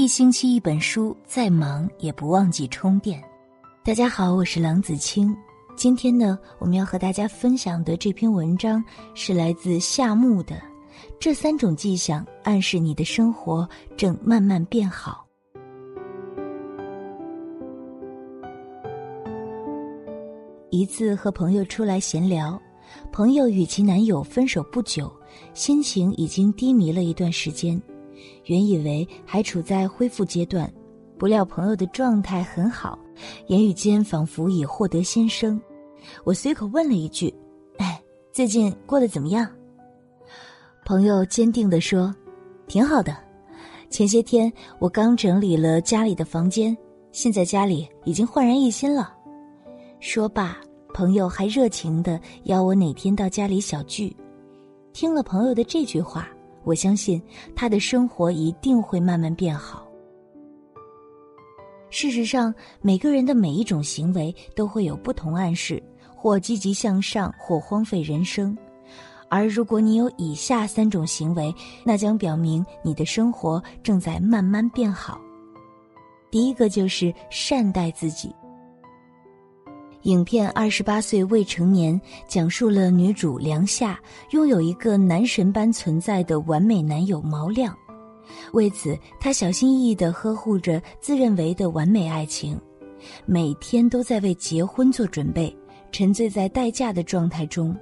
一星期一本书，再忙也不忘记充电。大家好，我是郎子清。今天呢，我们要和大家分享的这篇文章是来自夏木的。这三种迹象暗示你的生活正慢慢变好。一次和朋友出来闲聊，朋友与其男友分手不久，心情已经低迷了一段时间。原以为还处在恢复阶段，不料朋友的状态很好，言语间仿佛已获得新生。我随口问了一句：“哎，最近过得怎么样？”朋友坚定地说：“挺好的。前些天我刚整理了家里的房间，现在家里已经焕然一新了。”说罢，朋友还热情地邀我哪天到家里小聚。听了朋友的这句话。我相信他的生活一定会慢慢变好。事实上，每个人的每一种行为都会有不同暗示，或积极向上，或荒废人生。而如果你有以下三种行为，那将表明你的生活正在慢慢变好。第一个就是善待自己。影片《二十八岁未成年》讲述了女主梁夏拥有一个男神般存在的完美男友毛亮，为此她小心翼翼地呵护着自认为的完美爱情，每天都在为结婚做准备，沉醉在待嫁的状态中。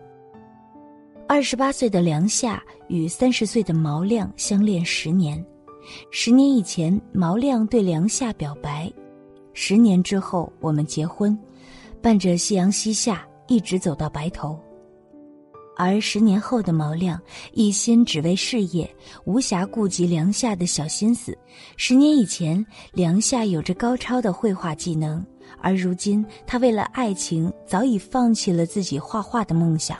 二十八岁的梁夏与三十岁的毛亮相恋十年，十年以前毛亮对梁夏表白，十年之后我们结婚。伴着夕阳西下，一直走到白头。而十年后的毛亮一心只为事业，无暇顾及梁夏的小心思。十年以前，梁夏有着高超的绘画技能，而如今她为了爱情早已放弃了自己画画的梦想。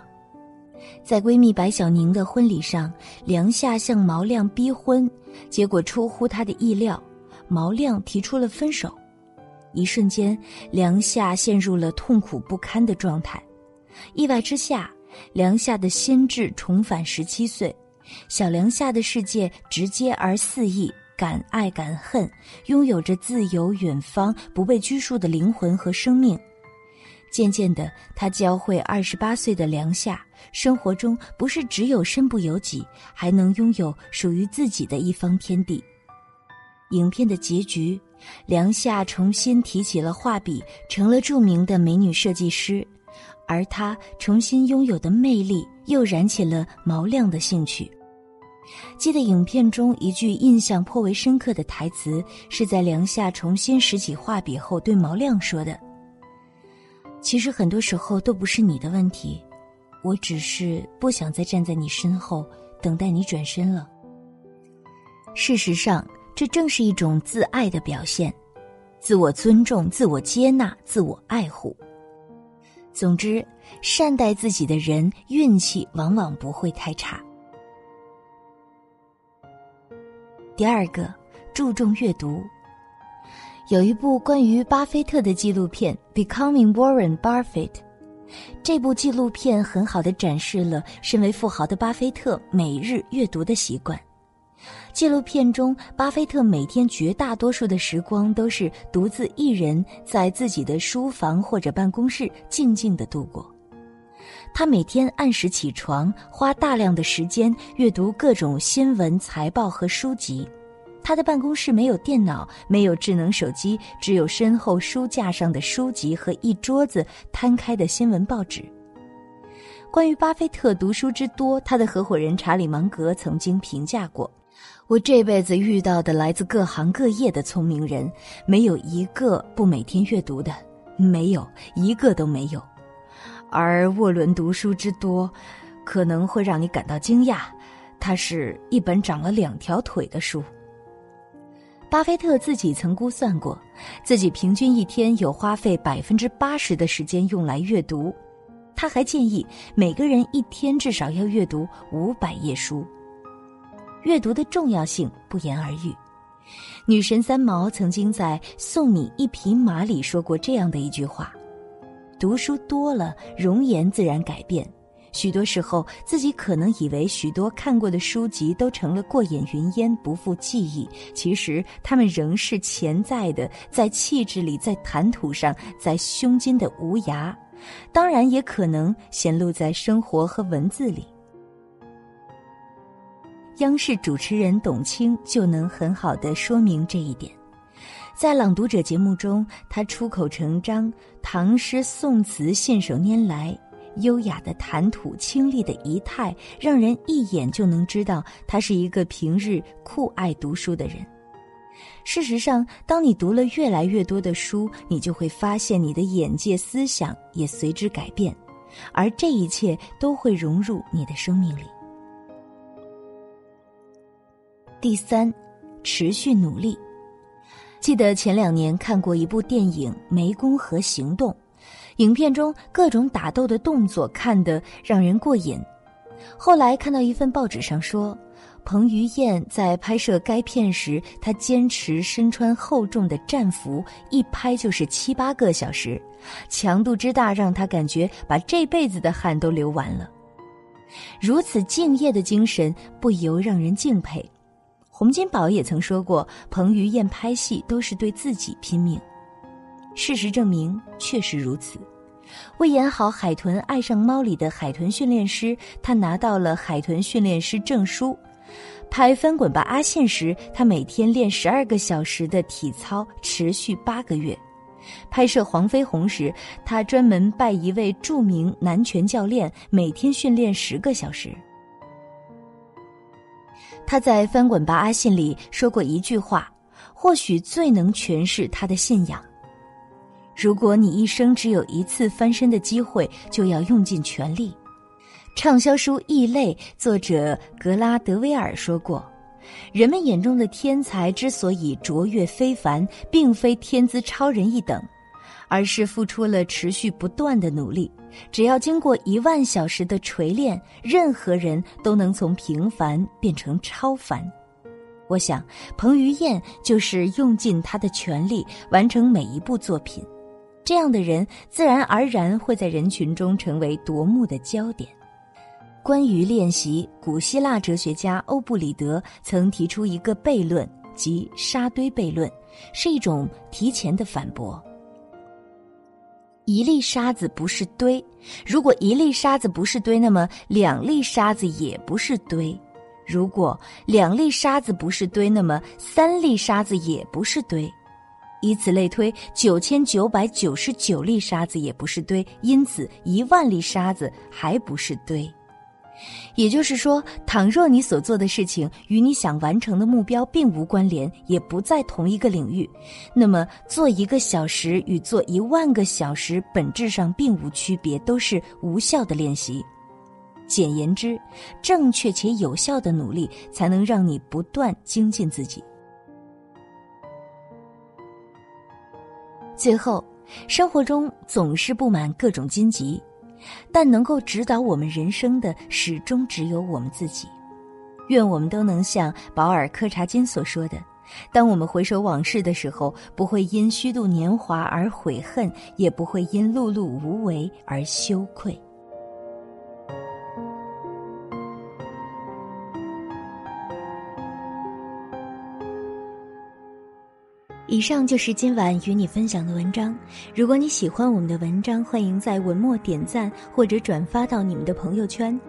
在闺蜜白小宁的婚礼上，梁夏向毛亮逼婚，结果出乎她的意料，毛亮提出了分手。一瞬间，梁夏陷入了痛苦不堪的状态。意外之下，梁夏的心智重返十七岁。小梁夏的世界直接而肆意，敢爱敢恨，拥有着自由远方、不被拘束的灵魂和生命。渐渐的，他教会二十八岁的梁夏，生活中不是只有身不由己，还能拥有属于自己的一方天地。影片的结局。梁夏重新提起了画笔，成了著名的美女设计师，而她重新拥有的魅力又燃起了毛亮的兴趣。记得影片中一句印象颇为深刻的台词，是在梁夏重新拾起画笔后对毛亮说的：“其实很多时候都不是你的问题，我只是不想再站在你身后等待你转身了。”事实上。这正是一种自爱的表现，自我尊重、自我接纳、自我爱护。总之，善待自己的人，运气往往不会太差。第二个，注重阅读。有一部关于巴菲特的纪录片《Becoming Warren Buffett》，这部纪录片很好的展示了身为富豪的巴菲特每日阅读的习惯。纪录片中，巴菲特每天绝大多数的时光都是独自一人在自己的书房或者办公室静静的度过。他每天按时起床，花大量的时间阅读各种新闻、财报和书籍。他的办公室没有电脑，没有智能手机，只有身后书架上的书籍和一桌子摊开的新闻报纸。关于巴菲特读书之多，他的合伙人查理芒格曾经评价过。我这辈子遇到的来自各行各业的聪明人，没有一个不每天阅读的，没有一个都没有。而沃伦读书之多，可能会让你感到惊讶，他是一本长了两条腿的书。巴菲特自己曾估算过，自己平均一天有花费百分之八十的时间用来阅读，他还建议每个人一天至少要阅读五百页书。阅读的重要性不言而喻。女神三毛曾经在《送你一匹马》里说过这样的一句话：“读书多了，容颜自然改变；许多时候，自己可能以为许多看过的书籍都成了过眼云烟，不复记忆。其实，他们仍是潜在的，在气质里，在谈吐上，在胸襟的无涯。当然，也可能显露在生活和文字里。央视主持人董卿就能很好的说明这一点。在《朗读者》节目中，他出口成章，唐诗宋词信手拈来。优雅的谈吐，清丽的仪态，让人一眼就能知道他是一个平日酷爱读书的人。事实上，当你读了越来越多的书，你就会发现你的眼界、思想也随之改变，而这一切都会融入你的生命里。第三，持续努力。记得前两年看过一部电影《湄公河行动》。影片中各种打斗的动作看得让人过瘾。后来看到一份报纸上说，彭于晏在拍摄该片时，他坚持身穿厚重的战服，一拍就是七八个小时，强度之大让他感觉把这辈子的汗都流完了。如此敬业的精神，不由让人敬佩。洪金宝也曾说过，彭于晏拍戏都是对自己拼命。事实证明，确实如此。为演好《海豚爱上猫》里的海豚训练师，他拿到了海豚训练师证书。拍《翻滚吧，阿信》时，他每天练十二个小时的体操，持续八个月。拍摄《黄飞鸿》时，他专门拜一位著名男拳教练，每天训练十个小时。他在《翻滚吧，阿信》里说过一句话，或许最能诠释他的信仰。如果你一生只有一次翻身的机会，就要用尽全力。畅销书《异类》作者格拉德威尔说过：“人们眼中的天才之所以卓越非凡，并非天资超人一等，而是付出了持续不断的努力。只要经过一万小时的锤炼，任何人都能从平凡变成超凡。”我想，彭于晏就是用尽他的全力完成每一部作品。这样的人自然而然会在人群中成为夺目的焦点。关于练习，古希腊哲学家欧布里德曾提出一个悖论，即沙堆悖论，是一种提前的反驳。一粒沙子不是堆，如果一粒沙子不是堆，那么两粒沙子也不是堆；如果两粒沙子不是堆，那么三粒沙子也不是堆。以此类推，九千九百九十九粒沙子也不是堆，因此一万粒沙子还不是堆。也就是说，倘若你所做的事情与你想完成的目标并无关联，也不在同一个领域，那么做一个小时与做一万个小时本质上并无区别，都是无效的练习。简言之，正确且有效的努力才能让你不断精进自己。最后，生活中总是布满各种荆棘，但能够指导我们人生的始终只有我们自己。愿我们都能像保尔·柯察金所说的：“当我们回首往事的时候，不会因虚度年华而悔恨，也不会因碌碌无为而羞愧。”以上就是今晚与你分享的文章。如果你喜欢我们的文章，欢迎在文末点赞或者转发到你们的朋友圈。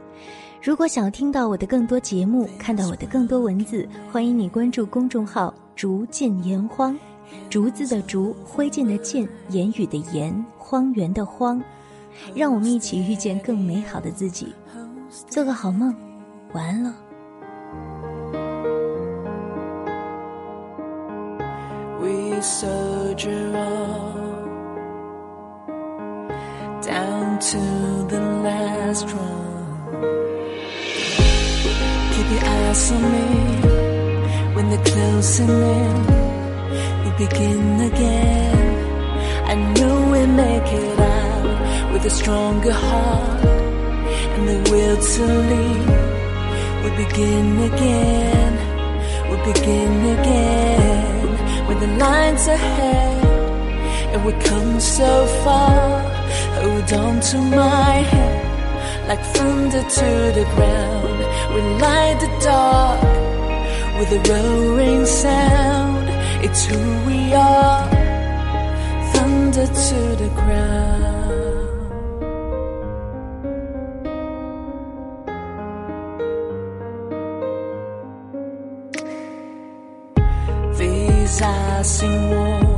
如果想要听到我的更多节目，看到我的更多文字，欢迎你关注公众号“竹尽言荒”，竹子的竹，灰烬的烬，言语的言，荒原的荒。让我们一起遇见更美好的自己，做个好梦，晚安了。Soldier on down to the last run. Keep your eyes on me when they're closing in. We begin again. I know we make it out with a stronger heart and the will to leave. We begin again. We begin again with the lines ahead and we come so far hold on to my hand like thunder to the ground. We light the dark with a roaring sound. It's who we are, thunder to the ground. Assim, Senhor.